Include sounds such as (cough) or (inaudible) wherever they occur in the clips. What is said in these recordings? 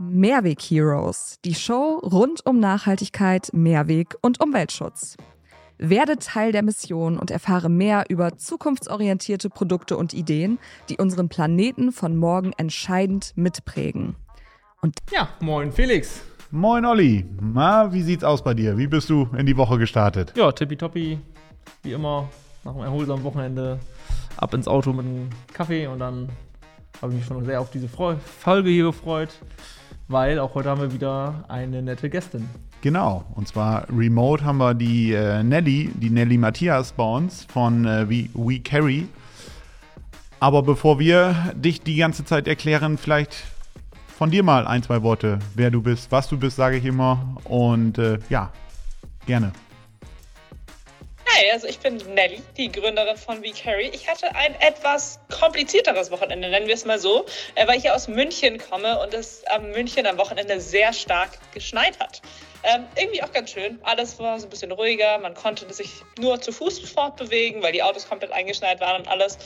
Mehrweg Heroes, die Show rund um Nachhaltigkeit, Mehrweg und Umweltschutz. Werde Teil der Mission und erfahre mehr über zukunftsorientierte Produkte und Ideen, die unseren Planeten von morgen entscheidend mitprägen. Und ja, moin Felix. Moin Olli. Na, wie sieht's aus bei dir? Wie bist du in die Woche gestartet? Ja, tippitoppi. Wie immer, nach einem erholsamen Wochenende ab ins Auto mit einem Kaffee und dann habe ich mich schon sehr auf diese Folge hier gefreut, weil auch heute haben wir wieder eine nette Gästin. Genau, und zwar remote haben wir die äh, Nelly, die Nelly Matthias bei uns von äh, We, We Carry. Aber bevor wir dich die ganze Zeit erklären, vielleicht von dir mal ein, zwei Worte, wer du bist, was du bist, sage ich immer. Und äh, ja, gerne. Hi, also ich bin Nelly, die Gründerin von VCarry. Ich hatte ein etwas komplizierteres Wochenende, nennen wir es mal so, äh, weil ich ja aus München komme und es am München am Wochenende sehr stark geschneit hat. Ähm, irgendwie auch ganz schön. Alles war so ein bisschen ruhiger. Man konnte sich nur zu Fuß fortbewegen, weil die Autos komplett eingeschneit waren und alles.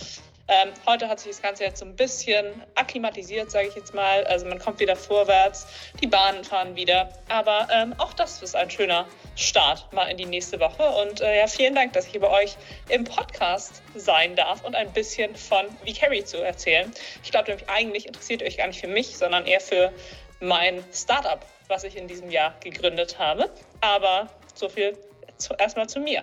Ähm, heute hat sich das Ganze jetzt so ein bisschen akklimatisiert, sage ich jetzt mal. Also man kommt wieder vorwärts, die Bahnen fahren wieder. Aber ähm, auch das ist ein schöner Start mal in die nächste Woche. Und äh, ja, vielen Dank, dass ich hier bei euch im Podcast sein darf und ein bisschen von VCarry zu erzählen. Ich glaube eigentlich interessiert euch gar nicht für mich, sondern eher für mein Startup, was ich in diesem Jahr gegründet habe. Aber so viel zu, erstmal zu mir.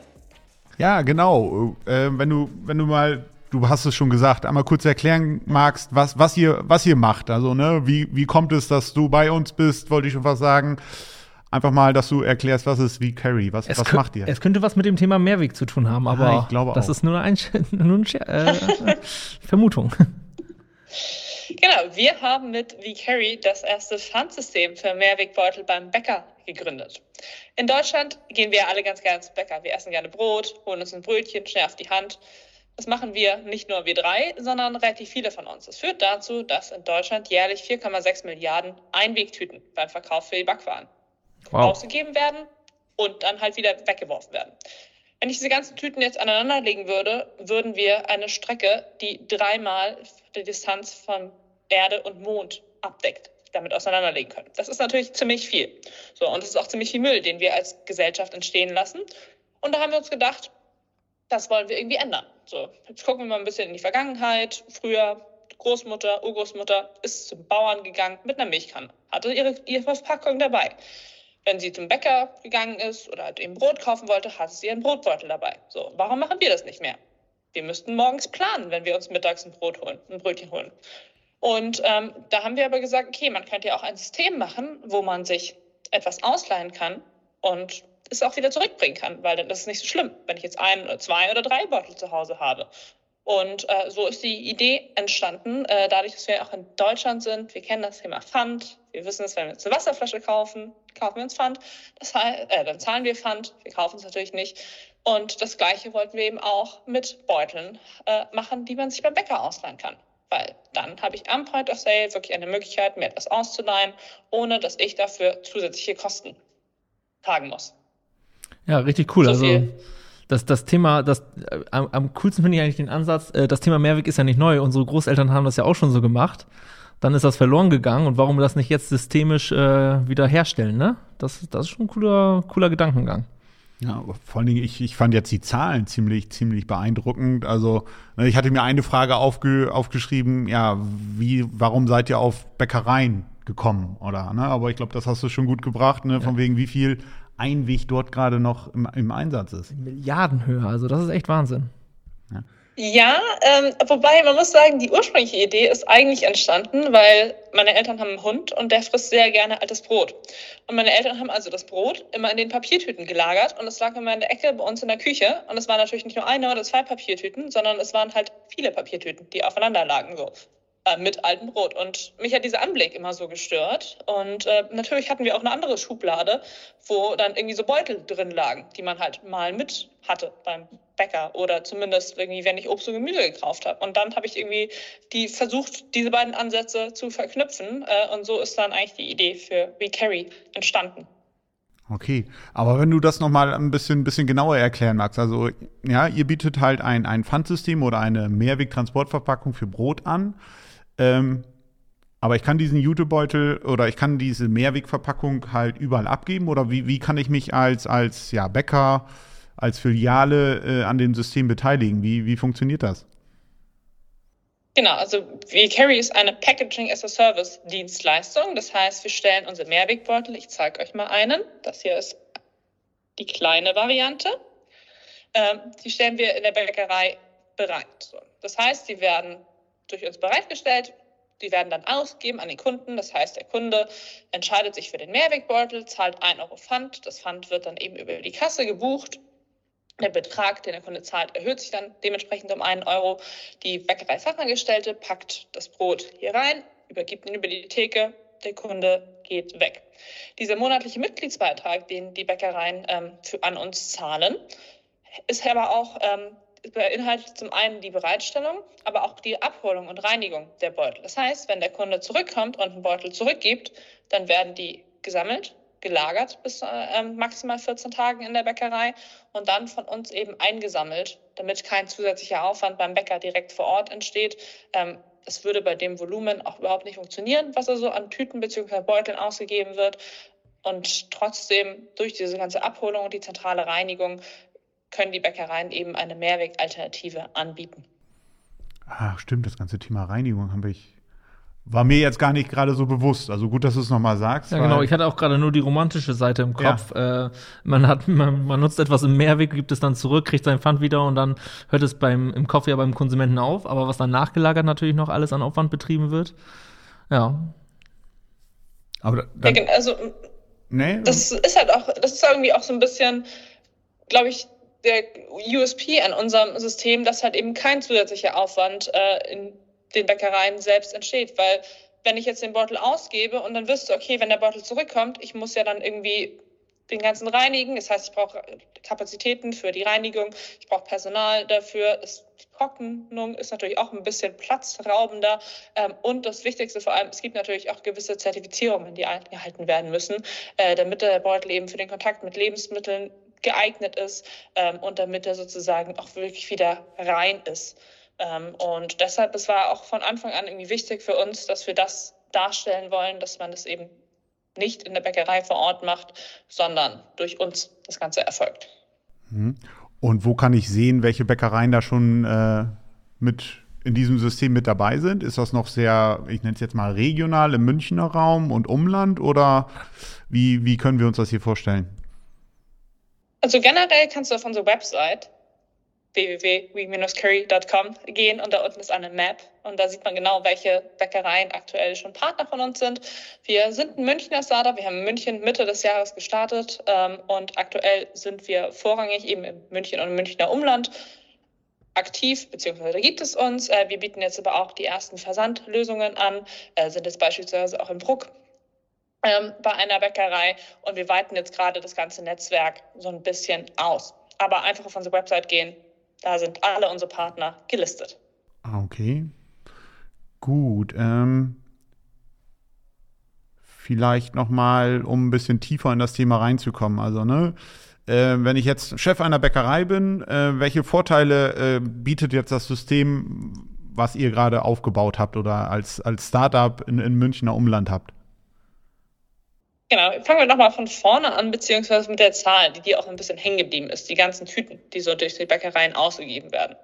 Ja, genau. Äh, wenn, du, wenn du mal, du hast es schon gesagt, einmal kurz erklären magst, was, was, ihr, was ihr macht. Also, ne, wie, wie kommt es, dass du bei uns bist, wollte ich schon was sagen. Einfach mal, dass du erklärst, was ist wie Carry, was, was macht ihr? Es könnte was mit dem Thema Mehrweg zu tun haben, aber ja, ich glaube das auch. ist nur eine, (laughs) nur eine äh, (laughs) Vermutung. Genau, wir haben mit VCarry das erste Pfandsystem für Mehrwegbeutel beim Bäcker gegründet. In Deutschland gehen wir alle ganz gerne zum Bäcker. Wir essen gerne Brot, holen uns ein Brötchen schnell auf die Hand. Das machen wir nicht nur wir drei, sondern relativ viele von uns. Das führt dazu, dass in Deutschland jährlich 4,6 Milliarden Einwegtüten beim Verkauf für die Backwaren wow. ausgegeben werden und dann halt wieder weggeworfen werden. Wenn ich diese ganzen Tüten jetzt aneinanderlegen würde, würden wir eine Strecke, die dreimal die Distanz von Erde und Mond abdeckt, damit auseinanderlegen können. Das ist natürlich ziemlich viel. So, und es ist auch ziemlich viel Müll, den wir als Gesellschaft entstehen lassen. Und da haben wir uns gedacht, das wollen wir irgendwie ändern. So, jetzt gucken wir mal ein bisschen in die Vergangenheit. Früher Großmutter, Urgroßmutter ist zum Bauern gegangen mit einer Milchkanne, hatte ihre, ihre Verpackung dabei. Wenn sie zum Bäcker gegangen ist oder eben Brot kaufen wollte, hatte sie ihren Brotbeutel dabei. So, warum machen wir das nicht mehr? Wir müssten morgens planen, wenn wir uns mittags ein Brot holen, ein Brötchen holen. Und ähm, da haben wir aber gesagt, okay, man könnte ja auch ein System machen, wo man sich etwas ausleihen kann und es auch wieder zurückbringen kann, weil dann ist es nicht so schlimm, wenn ich jetzt ein oder zwei oder drei Beutel zu Hause habe. Und äh, so ist die Idee entstanden, äh, dadurch, dass wir auch in Deutschland sind. Wir kennen das Thema Pfand. Wir wissen es, wenn wir uns eine Wasserflasche kaufen, kaufen wir uns Pfand. Das heißt, äh, dann zahlen wir Pfand. Wir kaufen es natürlich nicht. Und das Gleiche wollten wir eben auch mit Beuteln äh, machen, die man sich beim Bäcker ausleihen kann. Weil dann habe ich am Point of Sale wirklich eine Möglichkeit, mir etwas auszuleihen, ohne dass ich dafür zusätzliche Kosten tragen muss. Ja, richtig cool. So also das, das Thema, das äh, am, am, coolsten finde ich eigentlich den Ansatz, äh, das Thema Mehrweg ist ja nicht neu. Unsere Großeltern haben das ja auch schon so gemacht. Dann ist das verloren gegangen und warum das nicht jetzt systemisch äh, wieder herstellen, ne? Das, das ist schon ein cooler, cooler Gedankengang. Ja, vor allen Dingen, ich, ich fand jetzt die Zahlen ziemlich, ziemlich beeindruckend. Also, ne, ich hatte mir eine Frage aufge, aufgeschrieben, ja, wie, warum seid ihr auf Bäckereien gekommen, oder? Ne? Aber ich glaube, das hast du schon gut gebracht, ne? Von ja. wegen, wie viel Einweg dort gerade noch im, im Einsatz ist. Milliardenhöhe, also das ist echt Wahnsinn. Ja. Ja, ähm, wobei man muss sagen, die ursprüngliche Idee ist eigentlich entstanden, weil meine Eltern haben einen Hund und der frisst sehr gerne altes Brot. Und meine Eltern haben also das Brot immer in den Papiertüten gelagert und es lag immer in der Ecke bei uns in der Küche. Und es waren natürlich nicht nur eine oder zwei Papiertüten, sondern es waren halt viele Papiertüten, die aufeinander lagen so mit altem Brot. Und mich hat dieser Anblick immer so gestört. Und äh, natürlich hatten wir auch eine andere Schublade, wo dann irgendwie so Beutel drin lagen, die man halt mal mit hatte beim Bäcker oder zumindest irgendwie, wenn ich Obst und Gemüse gekauft habe. Und dann habe ich irgendwie die versucht, diese beiden Ansätze zu verknüpfen. Äh, und so ist dann eigentlich die Idee für WeCarry entstanden. Okay, aber wenn du das nochmal ein bisschen, bisschen genauer erklären magst, also ja, ihr bietet halt ein, ein Pfandsystem oder eine Mehrwegtransportverpackung für Brot an. Ähm, Aber ich kann diesen Jutebeutel oder ich kann diese Mehrwegverpackung halt überall abgeben oder wie, wie kann ich mich als, als ja, Bäcker, als Filiale äh, an dem System beteiligen? Wie, wie funktioniert das? Genau, also VCarry ist eine Packaging as a Service Dienstleistung. Das heißt, wir stellen unsere Mehrwegbeutel, ich zeige euch mal einen. Das hier ist die kleine Variante. Ähm, die stellen wir in der Bäckerei bereit. Das heißt, die werden durch uns bereitgestellt. Die werden dann ausgegeben an den Kunden. Das heißt, der Kunde entscheidet sich für den Mehrwegbeutel, zahlt 1 Euro Pfand. Das Pfand wird dann eben über die Kasse gebucht. Der Betrag, den der Kunde zahlt, erhöht sich dann dementsprechend um einen Euro. Die Bäckerei-Fachangestellte packt das Brot hier rein, übergibt ihn über die Theke, der Kunde geht weg. Dieser monatliche Mitgliedsbeitrag, den die Bäckereien ähm, für, an uns zahlen, ist aber auch ähm, beinhaltet zum einen die Bereitstellung, aber auch die Abholung und Reinigung der Beutel. Das heißt, wenn der Kunde zurückkommt und einen Beutel zurückgibt, dann werden die gesammelt, gelagert bis äh, maximal 14 Tagen in der Bäckerei und dann von uns eben eingesammelt, damit kein zusätzlicher Aufwand beim Bäcker direkt vor Ort entsteht. Ähm, es würde bei dem Volumen auch überhaupt nicht funktionieren, was also an Tüten bzw. Beuteln ausgegeben wird. Und trotzdem durch diese ganze Abholung und die zentrale Reinigung können die Bäckereien eben eine Mehrwegalternative anbieten. Ach, stimmt, das ganze Thema Reinigung habe ich war mir jetzt gar nicht gerade so bewusst. Also gut, dass du es nochmal sagst. Ja, genau. Ich hatte auch gerade nur die romantische Seite im Kopf. Ja. Äh, man hat, man, man, nutzt etwas im Mehrweg, gibt es dann zurück, kriegt sein Pfand wieder und dann hört es beim, im Kopf ja beim Konsumenten auf. Aber was dann nachgelagert natürlich noch alles an Aufwand betrieben wird. Ja. Aber dann, ja, also, nee? das ist halt auch, das ist irgendwie auch so ein bisschen, glaube ich, der USP an unserem System, dass halt eben kein zusätzlicher Aufwand äh, in den Bäckereien selbst entsteht, weil wenn ich jetzt den Beutel ausgebe und dann wirst du, okay, wenn der Beutel zurückkommt, ich muss ja dann irgendwie den ganzen reinigen. Das heißt, ich brauche Kapazitäten für die Reinigung, ich brauche Personal dafür. Das, die Trocknung ist natürlich auch ein bisschen platzraubender. Ähm, und das Wichtigste vor allem, es gibt natürlich auch gewisse Zertifizierungen, die eingehalten werden müssen, äh, damit der Beutel eben für den Kontakt mit Lebensmitteln geeignet ist ähm, und damit er sozusagen auch wirklich wieder rein ist. Ähm, und deshalb, es war auch von Anfang an irgendwie wichtig für uns, dass wir das darstellen wollen, dass man das eben nicht in der Bäckerei vor Ort macht, sondern durch uns das Ganze erfolgt. Mhm. Und wo kann ich sehen, welche Bäckereien da schon äh, mit in diesem System mit dabei sind? Ist das noch sehr, ich nenne es jetzt mal regional im Münchner Raum und Umland oder wie, wie können wir uns das hier vorstellen? Also generell kannst du auf unsere Website www.we-curry.com gehen und da unten ist eine Map und da sieht man genau, welche Bäckereien aktuell schon Partner von uns sind. Wir sind ein Münchner Startup, wir haben München Mitte des Jahres gestartet ähm, und aktuell sind wir vorrangig eben in München und im Münchner Umland aktiv, beziehungsweise gibt es uns. Äh, wir bieten jetzt aber auch die ersten Versandlösungen an, äh, sind jetzt beispielsweise auch in Bruck ähm, bei einer Bäckerei und wir weiten jetzt gerade das ganze Netzwerk so ein bisschen aus. Aber einfach auf unsere Website gehen, da sind alle unsere Partner gelistet. Ah, okay. Gut. Ähm, vielleicht noch mal, um ein bisschen tiefer in das Thema reinzukommen. Also, ne, äh, wenn ich jetzt Chef einer Bäckerei bin, äh, welche Vorteile äh, bietet jetzt das System, was ihr gerade aufgebaut habt oder als, als Startup in, in Münchner Umland habt? Genau, fangen wir nochmal von vorne an, beziehungsweise mit der Zahl, die dir auch ein bisschen hängen geblieben ist, die ganzen Tüten, die so durch die Bäckereien ausgegeben werden.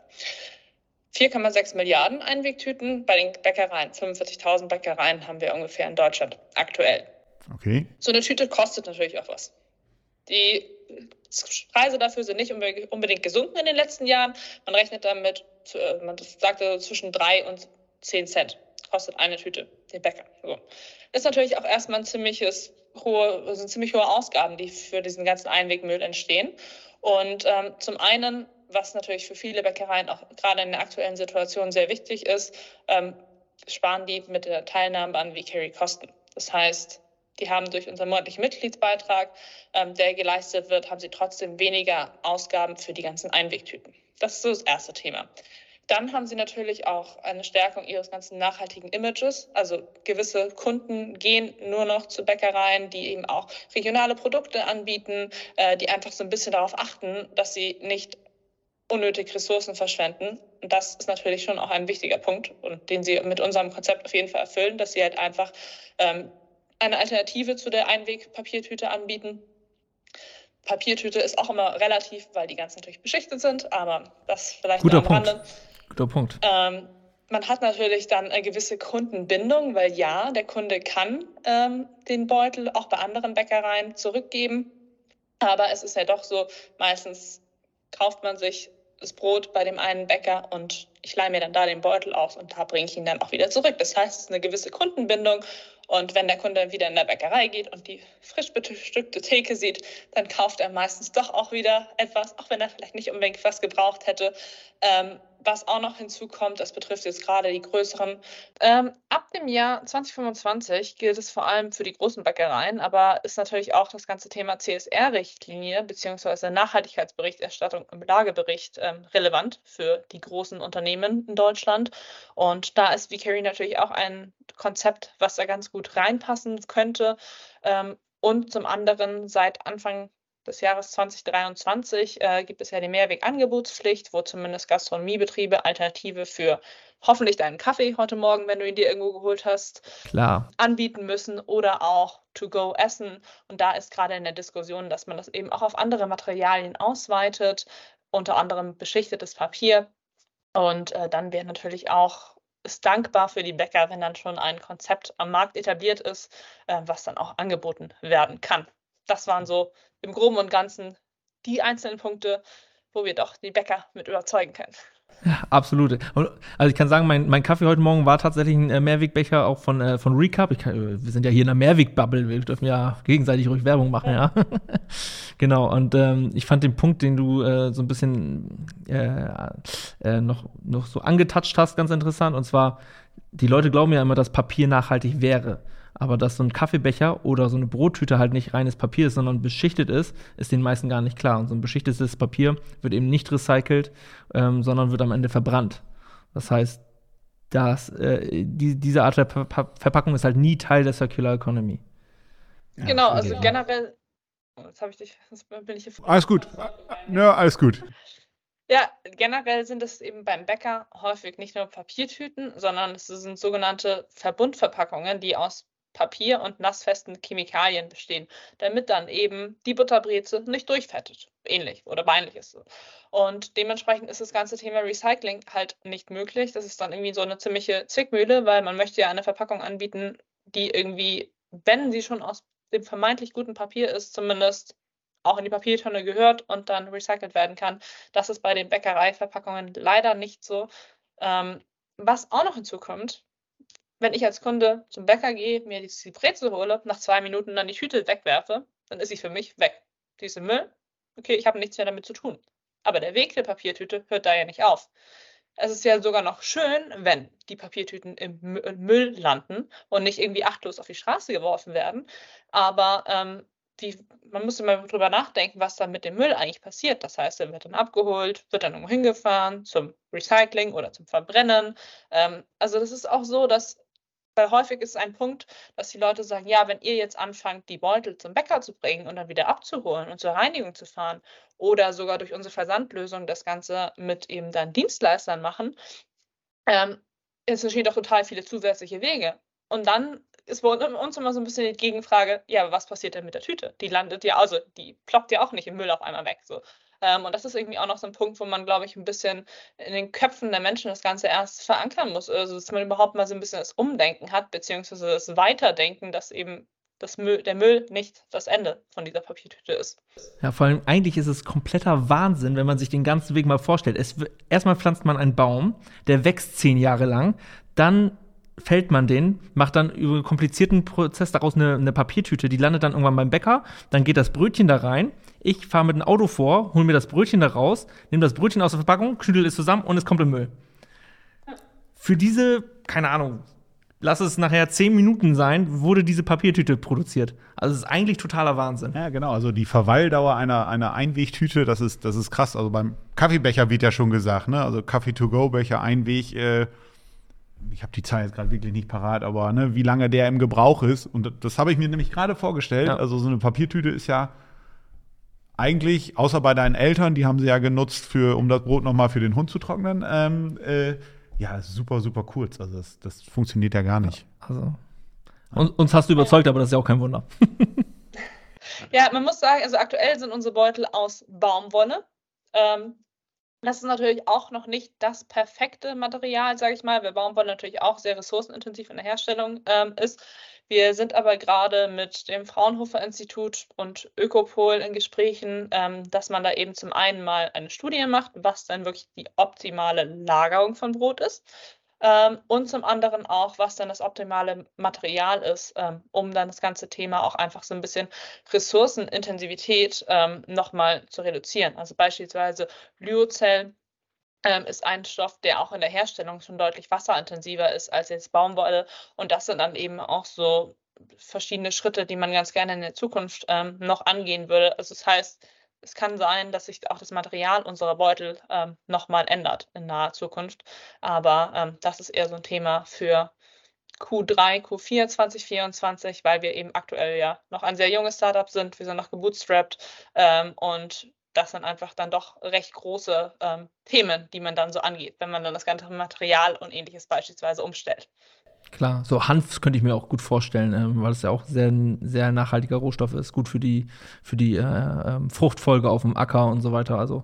4,6 Milliarden Einwegtüten bei den Bäckereien. 45.000 Bäckereien haben wir ungefähr in Deutschland aktuell. Okay. So eine Tüte kostet natürlich auch was. Die Preise dafür sind nicht unbedingt gesunken in den letzten Jahren. Man rechnet damit, äh, man sagte zwischen 3 und 10 Cent kostet eine Tüte den Bäcker. So. Das ist natürlich auch erstmal ein ziemliches hohe, sind ziemlich hohe Ausgaben, die für diesen ganzen Einwegmüll entstehen. Und ähm, zum einen, was natürlich für viele Bäckereien auch gerade in der aktuellen Situation sehr wichtig ist, ähm, sparen die mit der Teilnahme an V-Carry Kosten. Das heißt, die haben durch unseren monatlichen Mitgliedsbeitrag, ähm, der geleistet wird, haben sie trotzdem weniger Ausgaben für die ganzen Einwegtüten. Das ist so das erste Thema. Dann haben sie natürlich auch eine Stärkung ihres ganzen nachhaltigen Images. Also gewisse Kunden gehen nur noch zu Bäckereien, die eben auch regionale Produkte anbieten, äh, die einfach so ein bisschen darauf achten, dass sie nicht unnötig Ressourcen verschwenden. Und das ist natürlich schon auch ein wichtiger Punkt und den sie mit unserem Konzept auf jeden Fall erfüllen, dass sie halt einfach ähm, eine Alternative zu der Einwegpapiertüte anbieten. Papiertüte ist auch immer relativ, weil die ganzen natürlich beschichtet sind, aber das vielleicht Guter am Punkt. Rande. Guter Punkt. Ähm, man hat natürlich dann eine gewisse Kundenbindung, weil ja, der Kunde kann ähm, den Beutel auch bei anderen Bäckereien zurückgeben. Aber es ist ja doch so, meistens kauft man sich das Brot bei dem einen Bäcker und ich leihe mir dann da den Beutel aus und da bringe ich ihn dann auch wieder zurück. Das heißt, es ist eine gewisse Kundenbindung und wenn der Kunde wieder in der Bäckerei geht und die frisch bestückte Theke sieht, dann kauft er meistens doch auch wieder etwas, auch wenn er vielleicht nicht unbedingt was gebraucht hätte. Ähm, was auch noch hinzukommt, das betrifft jetzt gerade die größeren. Ähm, ab dem Jahr 2025 gilt es vor allem für die großen Bäckereien, aber ist natürlich auch das ganze Thema CSR-Richtlinie bzw. Nachhaltigkeitsberichterstattung im Lagebericht ähm, relevant für die großen Unternehmen in Deutschland. Und da ist VCarry natürlich auch ein Konzept, was da ganz gut reinpassen könnte. Ähm, und zum anderen seit Anfang des Jahres 2023 äh, gibt es ja die Mehrwegangebotspflicht, wo zumindest Gastronomiebetriebe Alternative für hoffentlich deinen Kaffee heute Morgen, wenn du ihn dir irgendwo geholt hast, Klar. anbieten müssen oder auch to-go essen. Und da ist gerade in der Diskussion, dass man das eben auch auf andere Materialien ausweitet, unter anderem beschichtetes Papier. Und äh, dann wäre natürlich auch ist dankbar für die Bäcker, wenn dann schon ein Konzept am Markt etabliert ist, äh, was dann auch angeboten werden kann. Das waren so im Groben und Ganzen die einzelnen Punkte, wo wir doch die Bäcker mit überzeugen können. Ja, absolut. Also ich kann sagen, mein, mein Kaffee heute Morgen war tatsächlich ein äh, Mehrwegbecher auch von, äh, von Recap. Kann, äh, wir sind ja hier in der Mehrweg-Bubble, wir dürfen ja gegenseitig ruhig Werbung machen, ja. ja. (laughs) genau, und ähm, ich fand den Punkt, den du äh, so ein bisschen äh, äh, noch, noch so angetatscht hast, ganz interessant. Und zwar, die Leute glauben ja immer, dass Papier nachhaltig wäre. Aber dass so ein Kaffeebecher oder so eine Brottüte halt nicht reines Papier ist, sondern beschichtet ist, ist den meisten gar nicht klar. Und so ein beschichtetes Papier wird eben nicht recycelt, ähm, sondern wird am Ende verbrannt. Das heißt, dass, äh, die, diese Art der Ver Verpackung ist halt nie Teil der Circular Economy. Ja, genau, also ja. generell. Jetzt habe ich dich, jetzt bin ich hier. Alles gut. Ja, alles gut. Ja, generell sind es eben beim Bäcker häufig nicht nur Papiertüten, sondern es sind sogenannte Verbundverpackungen, die aus Papier und nassfesten Chemikalien bestehen, damit dann eben die Butterbreze nicht durchfettet. Ähnlich oder beinlich ist es. Und dementsprechend ist das ganze Thema Recycling halt nicht möglich. Das ist dann irgendwie so eine ziemliche Zwickmühle, weil man möchte ja eine Verpackung anbieten, die irgendwie, wenn sie schon aus dem vermeintlich guten Papier ist, zumindest auch in die Papiertonne gehört und dann recycelt werden kann. Das ist bei den Bäckereiverpackungen leider nicht so. Ähm, was auch noch hinzukommt, wenn ich als Kunde zum Bäcker gehe, mir die Brezel hole, nach zwei Minuten dann die Tüte wegwerfe, dann ist sie für mich weg. Die ist im Müll. Okay, ich habe nichts mehr damit zu tun. Aber der Weg der Papiertüte hört da ja nicht auf. Es ist ja sogar noch schön, wenn die Papiertüten im Müll landen und nicht irgendwie achtlos auf die Straße geworfen werden. Aber ähm, die, man muss immer drüber nachdenken, was dann mit dem Müll eigentlich passiert. Das heißt, er wird dann abgeholt, wird dann irgendwo hingefahren zum Recycling oder zum Verbrennen. Ähm, also das ist auch so, dass weil häufig ist ein Punkt, dass die Leute sagen, ja, wenn ihr jetzt anfangt, die Beutel zum Bäcker zu bringen und dann wieder abzuholen und zur Reinigung zu fahren oder sogar durch unsere Versandlösung das Ganze mit eben dann Dienstleistern machen, ähm, es entstehen doch total viele zusätzliche Wege. Und dann ist bei uns immer so ein bisschen die Gegenfrage, ja, was passiert denn mit der Tüte? Die landet ja, also die ploppt ja auch nicht im Müll auf einmal weg. So. Ähm, und das ist irgendwie auch noch so ein Punkt, wo man, glaube ich, ein bisschen in den Köpfen der Menschen das Ganze erst verankern muss. Also, dass man überhaupt mal so ein bisschen das Umdenken hat, beziehungsweise das Weiterdenken, dass eben das Müll, der Müll nicht das Ende von dieser Papiertüte ist. Ja, vor allem eigentlich ist es kompletter Wahnsinn, wenn man sich den ganzen Weg mal vorstellt. Es, erstmal pflanzt man einen Baum, der wächst zehn Jahre lang, dann fällt man den, macht dann über einen komplizierten Prozess daraus eine, eine, Papiertüte, die landet dann irgendwann beim Bäcker, dann geht das Brötchen da rein, ich fahre mit dem Auto vor, hole mir das Brötchen da raus, nehme das Brötchen aus der Verpackung, knüttel es zusammen und es kommt im Müll. Für diese, keine Ahnung, lass es nachher zehn Minuten sein, wurde diese Papiertüte produziert. Also es ist eigentlich totaler Wahnsinn. Ja, genau. Also die Verweildauer einer, einer Einwegtüte, das ist, das ist krass. Also beim Kaffeebecher wird ja schon gesagt, ne? Also Kaffee-to-go-Becher, Einweg, äh, ich habe die Zahl jetzt gerade wirklich nicht parat, aber ne, wie lange der im Gebrauch ist. Und das, das habe ich mir nämlich gerade vorgestellt. Ja. Also so eine Papiertüte ist ja eigentlich, außer bei deinen Eltern, die haben sie ja genutzt, für, um das Brot nochmal für den Hund zu trocknen. Ähm, äh, ja, super, super kurz. Also das, das funktioniert ja gar nicht. Also. Und, uns hast du überzeugt, aber das ist ja auch kein Wunder. (laughs) ja, man muss sagen, also aktuell sind unsere Beutel aus Baumwolle. Ähm, das ist natürlich auch noch nicht das perfekte Material, sage ich mal, weil Baumwolle natürlich auch sehr ressourcenintensiv in der Herstellung ähm, ist. Wir sind aber gerade mit dem Fraunhofer Institut und Ökopol in Gesprächen, ähm, dass man da eben zum einen mal eine Studie macht, was dann wirklich die optimale Lagerung von Brot ist. Ähm, und zum anderen auch, was dann das optimale Material ist, ähm, um dann das ganze Thema auch einfach so ein bisschen Ressourcenintensivität ähm, nochmal zu reduzieren. Also beispielsweise Lyocell ähm, ist ein Stoff, der auch in der Herstellung schon deutlich wasserintensiver ist als jetzt Baumwolle. Und das sind dann eben auch so verschiedene Schritte, die man ganz gerne in der Zukunft ähm, noch angehen würde. Also das heißt, es kann sein, dass sich auch das Material unserer Beutel ähm, nochmal ändert in naher Zukunft. Aber ähm, das ist eher so ein Thema für Q3, Q4 2024, weil wir eben aktuell ja noch ein sehr junges Startup sind. Wir sind noch gebootstrapped ähm, und das sind einfach dann doch recht große ähm, Themen, die man dann so angeht, wenn man dann das ganze Material und ähnliches beispielsweise umstellt. Klar, so Hanf könnte ich mir auch gut vorstellen, ähm, weil es ja auch sehr sehr nachhaltiger Rohstoff ist, gut für die für die äh, äh, Fruchtfolge auf dem Acker und so weiter. Also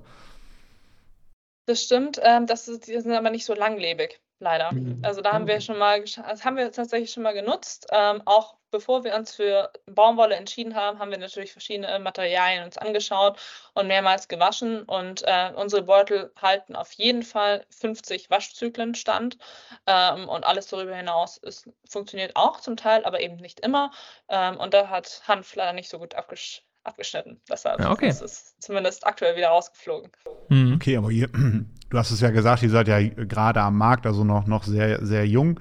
das stimmt, ähm, das ist, die sind aber nicht so langlebig leider. Mhm. Also da haben wir schon mal, das haben wir tatsächlich schon mal genutzt. Ähm, auch bevor wir uns für Baumwolle entschieden haben, haben wir natürlich verschiedene Materialien uns angeschaut und mehrmals gewaschen. Und äh, unsere Beutel halten auf jeden Fall 50 Waschzyklen stand. Ähm, und alles darüber hinaus ist, funktioniert auch zum Teil, aber eben nicht immer. Ähm, und da hat Hanf leider nicht so gut abgesch abgeschnitten. Deshalb ja, okay. ist es zumindest aktuell wieder rausgeflogen. Mhm. Okay, aber ihr, (clears throat) du hast es ja gesagt, ihr seid ja gerade am Markt, also noch, noch sehr, sehr jung.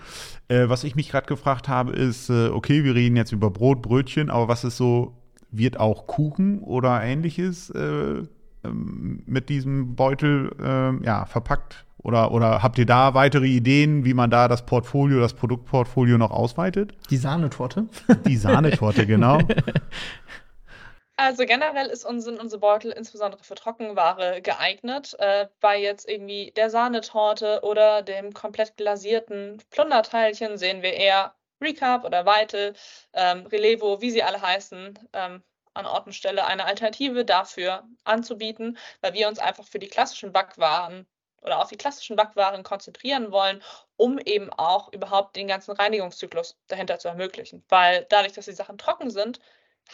Äh, was ich mich gerade gefragt habe, ist, äh, okay, wir reden jetzt über Brot, Brötchen, aber was ist so, wird auch Kuchen oder ähnliches äh, ähm, mit diesem Beutel ähm, ja, verpackt? Oder, oder habt ihr da weitere Ideen, wie man da das Portfolio, das Produktportfolio noch ausweitet? Die Sahnetorte. Die Sahnetorte, genau. (laughs) Also generell ist unsere, unsere Beutel insbesondere für Trockenware geeignet. Äh, bei jetzt irgendwie der Sahnetorte oder dem komplett glasierten Plunderteilchen sehen wir eher Recap oder Weitel, ähm, Relevo, wie sie alle heißen, ähm, an Ort und Stelle eine Alternative dafür anzubieten, weil wir uns einfach für die klassischen Backwaren oder auf die klassischen Backwaren konzentrieren wollen, um eben auch überhaupt den ganzen Reinigungszyklus dahinter zu ermöglichen. Weil dadurch, dass die Sachen trocken sind,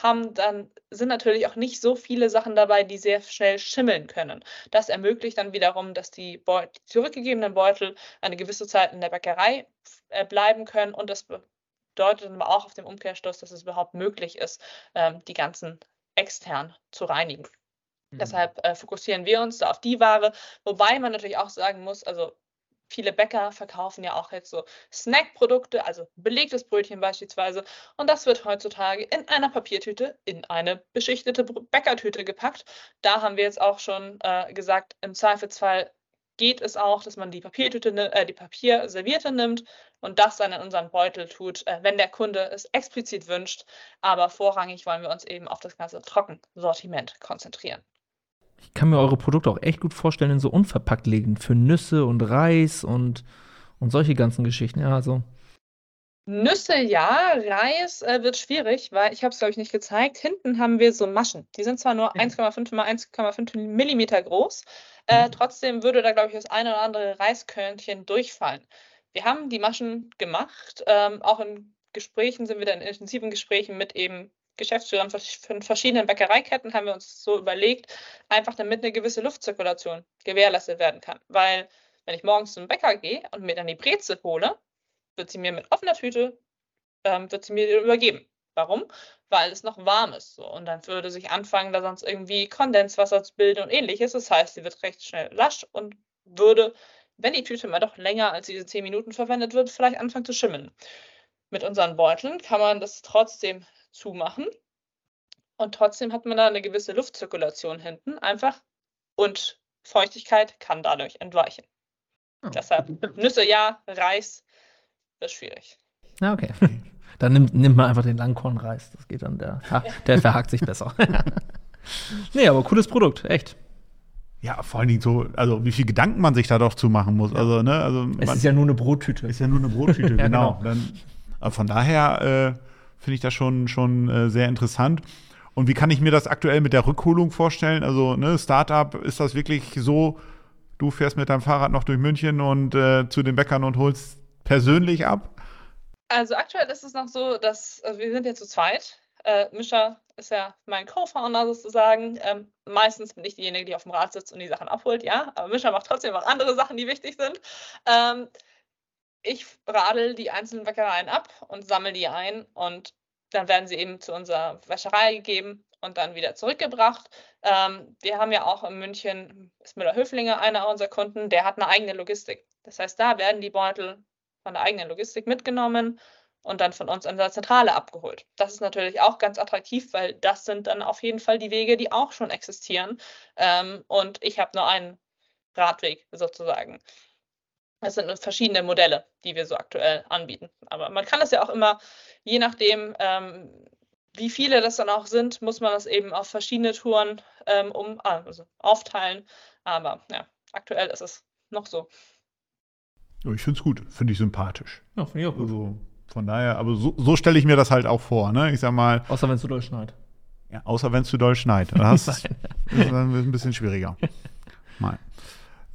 haben, dann sind natürlich auch nicht so viele Sachen dabei, die sehr schnell schimmeln können. Das ermöglicht dann wiederum, dass die, Beut die zurückgegebenen Beutel eine gewisse Zeit in der Bäckerei äh, bleiben können und das bedeutet aber auch auf dem Umkehrschluss, dass es überhaupt möglich ist, ähm, die ganzen extern zu reinigen. Mhm. Deshalb äh, fokussieren wir uns da auf die Ware, wobei man natürlich auch sagen muss, also viele Bäcker verkaufen ja auch jetzt so Snackprodukte, also belegtes Brötchen beispielsweise. Und das wird heutzutage in einer Papiertüte in eine beschichtete Bäckertüte gepackt. Da haben wir jetzt auch schon äh, gesagt, im Zweifelsfall geht es auch, dass man die Papiertüte, äh, die Papierservierte nimmt und das dann in unseren Beutel tut, äh, wenn der Kunde es explizit wünscht. Aber vorrangig wollen wir uns eben auf das ganze Trockensortiment konzentrieren. Ich kann mir eure Produkte auch echt gut vorstellen in so unverpackt legen für Nüsse und Reis und, und solche ganzen Geschichten. Ja, also. Nüsse ja, Reis äh, wird schwierig, weil ich habe es glaube ich nicht gezeigt. Hinten haben wir so Maschen. Die sind zwar nur ja. 1,5 mal 1,5 Millimeter groß, äh, mhm. trotzdem würde da glaube ich das eine oder andere Reiskörnchen durchfallen. Wir haben die Maschen gemacht, ähm, auch in Gesprächen sind wir dann in intensiven Gesprächen mit eben Geschäftsführern von verschiedenen Bäckereiketten haben wir uns so überlegt, einfach damit eine gewisse Luftzirkulation gewährleistet werden kann. Weil, wenn ich morgens zum Bäcker gehe und mir dann die Breze hole, wird sie mir mit offener Tüte, ähm, wird sie mir übergeben. Warum? Weil es noch warm ist. So. Und dann würde sich anfangen, da sonst irgendwie Kondenswasser zu bilden und ähnliches. Das heißt, sie wird recht schnell lasch und würde, wenn die Tüte mal doch länger als diese 10 Minuten verwendet wird, vielleicht anfangen zu schimmeln. Mit unseren Beuteln kann man das trotzdem zumachen. Und trotzdem hat man da eine gewisse Luftzirkulation hinten einfach und Feuchtigkeit kann dadurch entweichen. Oh. Deshalb Nüsse ja, Reis ist schwierig. Ja, okay. (laughs) Dann nimmt, nimmt man einfach den Langkornreis. Das geht dann, der, der verhakt sich besser. (laughs) nee, aber cooles Produkt, echt. Ja, vor allen Dingen so, also wie viel Gedanken man sich da doch zu machen muss. Also, ne, also Es man, ist ja nur eine Brottüte. ist ja nur eine Brottüte, (laughs) Ja, genau. genau. Dann, aber von daher äh, finde ich das schon, schon äh, sehr interessant. Und wie kann ich mir das aktuell mit der Rückholung vorstellen? Also, ne, Startup, ist das wirklich so, du fährst mit deinem Fahrrad noch durch München und äh, zu den Bäckern und holst persönlich ab? Also aktuell ist es noch so, dass also wir sind ja zu zweit. Äh, Mischa ist ja mein Co-Founder sozusagen. Ähm, meistens bin ich diejenige, die auf dem Rad sitzt und die Sachen abholt, ja. Aber Mischa macht trotzdem auch andere Sachen, die wichtig sind. Ähm, ich radel die einzelnen Bäckereien ab und sammle die ein und dann werden sie eben zu unserer Wäscherei gegeben und dann wieder zurückgebracht. Ähm, wir haben ja auch in München, ist Müller-Höflinger einer unserer Kunden, der hat eine eigene Logistik. Das heißt, da werden die Beutel von der eigenen Logistik mitgenommen und dann von uns an der Zentrale abgeholt. Das ist natürlich auch ganz attraktiv, weil das sind dann auf jeden Fall die Wege, die auch schon existieren. Ähm, und ich habe nur einen Radweg sozusagen. Es sind verschiedene Modelle, die wir so aktuell anbieten. Aber man kann es ja auch immer, je nachdem, ähm, wie viele das dann auch sind, muss man das eben auf verschiedene Touren ähm, um, ah, also aufteilen. Aber ja, aktuell ist es noch so. Ich finde es gut, finde ich sympathisch. Ja, finde ich auch gut. Also von daher, aber so, so stelle ich mir das halt auch vor, ne? Ich sag mal, Außer wenn es so doll schneit. ja, außer wenn es zu doll schneit. Das (laughs) ist dann ein bisschen schwieriger. Nein.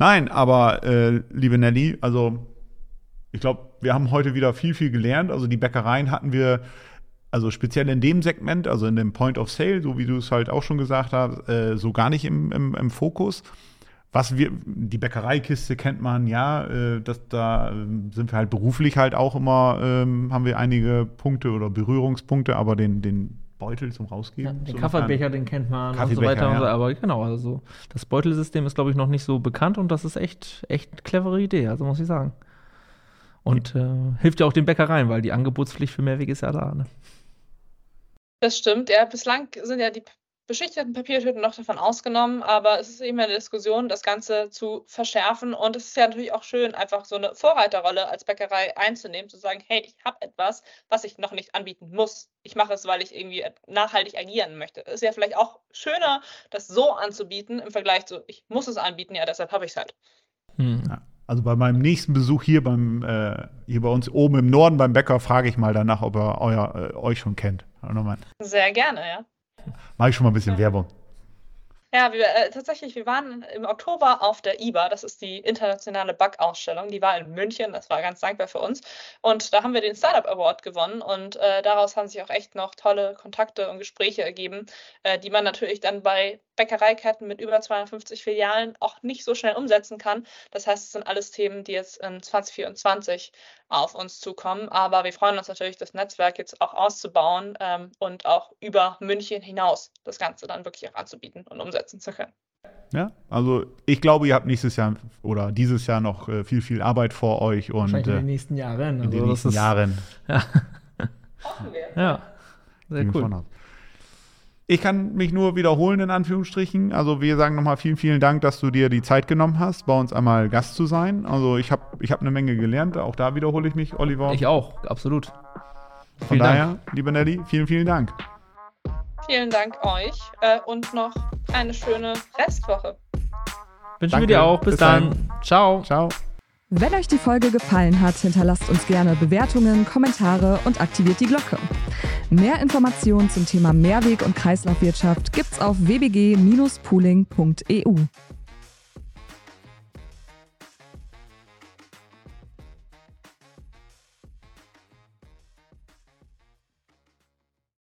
Nein, aber äh, liebe Nelly, also ich glaube, wir haben heute wieder viel, viel gelernt. Also die Bäckereien hatten wir, also speziell in dem Segment, also in dem Point of Sale, so wie du es halt auch schon gesagt hast, äh, so gar nicht im, im, im Fokus. Was wir, die Bäckereikiste kennt man, ja, äh, das, da ähm, sind wir halt beruflich halt auch immer, ähm, haben wir einige Punkte oder Berührungspunkte, aber den, den Beutel zum Ja, Rausgeben. den so Kaffeebecher, den kennt man und so weiter und so. ja. Aber genau, also das Beutelsystem ist, glaube ich, noch nicht so bekannt und das ist echt, echt eine clevere Idee, also muss ich sagen. Und äh, hilft ja auch den Bäckereien, weil die Angebotspflicht für Mehrweg ist ja da. Ne? Das stimmt, ja. Bislang sind ja die beschichteten Papiertüten noch davon ausgenommen, aber es ist eben eine Diskussion, das Ganze zu verschärfen. Und es ist ja natürlich auch schön, einfach so eine Vorreiterrolle als Bäckerei einzunehmen, zu sagen, hey, ich habe etwas, was ich noch nicht anbieten muss. Ich mache es, weil ich irgendwie nachhaltig agieren möchte. Es ist ja vielleicht auch schöner, das so anzubieten im Vergleich zu, ich muss es anbieten, ja, deshalb habe ich es halt. Hm. Ja. Also bei meinem nächsten Besuch hier beim äh, hier bei uns oben im Norden beim Bäcker frage ich mal danach, ob er euer, äh, euch schon kennt. Nochmal- Sehr gerne, ja. Mache ich schon mal ein bisschen Werbung. Ja, wir, äh, tatsächlich, wir waren im Oktober auf der IBA, das ist die internationale Backausstellung, die war in München, das war ganz dankbar für uns. Und da haben wir den Startup Award gewonnen und äh, daraus haben sich auch echt noch tolle Kontakte und Gespräche ergeben, äh, die man natürlich dann bei Bäckereiketten mit über 250 Filialen auch nicht so schnell umsetzen kann. Das heißt, es sind alles Themen, die jetzt in 2024 auf uns zukommen. Aber wir freuen uns natürlich, das Netzwerk jetzt auch auszubauen ähm, und auch über München hinaus das Ganze dann wirklich auch anzubieten und umsetzen zu können. Ja, also ich glaube, ihr habt nächstes Jahr oder dieses Jahr noch äh, viel, viel Arbeit vor euch und in äh, den nächsten Jahren. in den Also nächsten ist- Jahren. (laughs) Ja, Hoffen wir. ja. sehr Gehen cool. Ich kann mich nur wiederholen, in Anführungsstrichen. Also wir sagen nochmal vielen, vielen Dank, dass du dir die Zeit genommen hast, bei uns einmal Gast zu sein. Also ich habe ich hab eine Menge gelernt. Auch da wiederhole ich mich, Oliver. Ich auch, absolut. Von Vielen daher, Dank. liebe Nelly, vielen, vielen Dank. Vielen Dank euch äh, und noch eine schöne Restwoche. Wünschen Danke. wir dir auch. Bis, Bis dann. dann. Ciao. Ciao. Wenn euch die Folge gefallen hat, hinterlasst uns gerne Bewertungen, Kommentare und aktiviert die Glocke. Mehr Informationen zum Thema Mehrweg- und Kreislaufwirtschaft gibt's auf wbg-pooling.eu.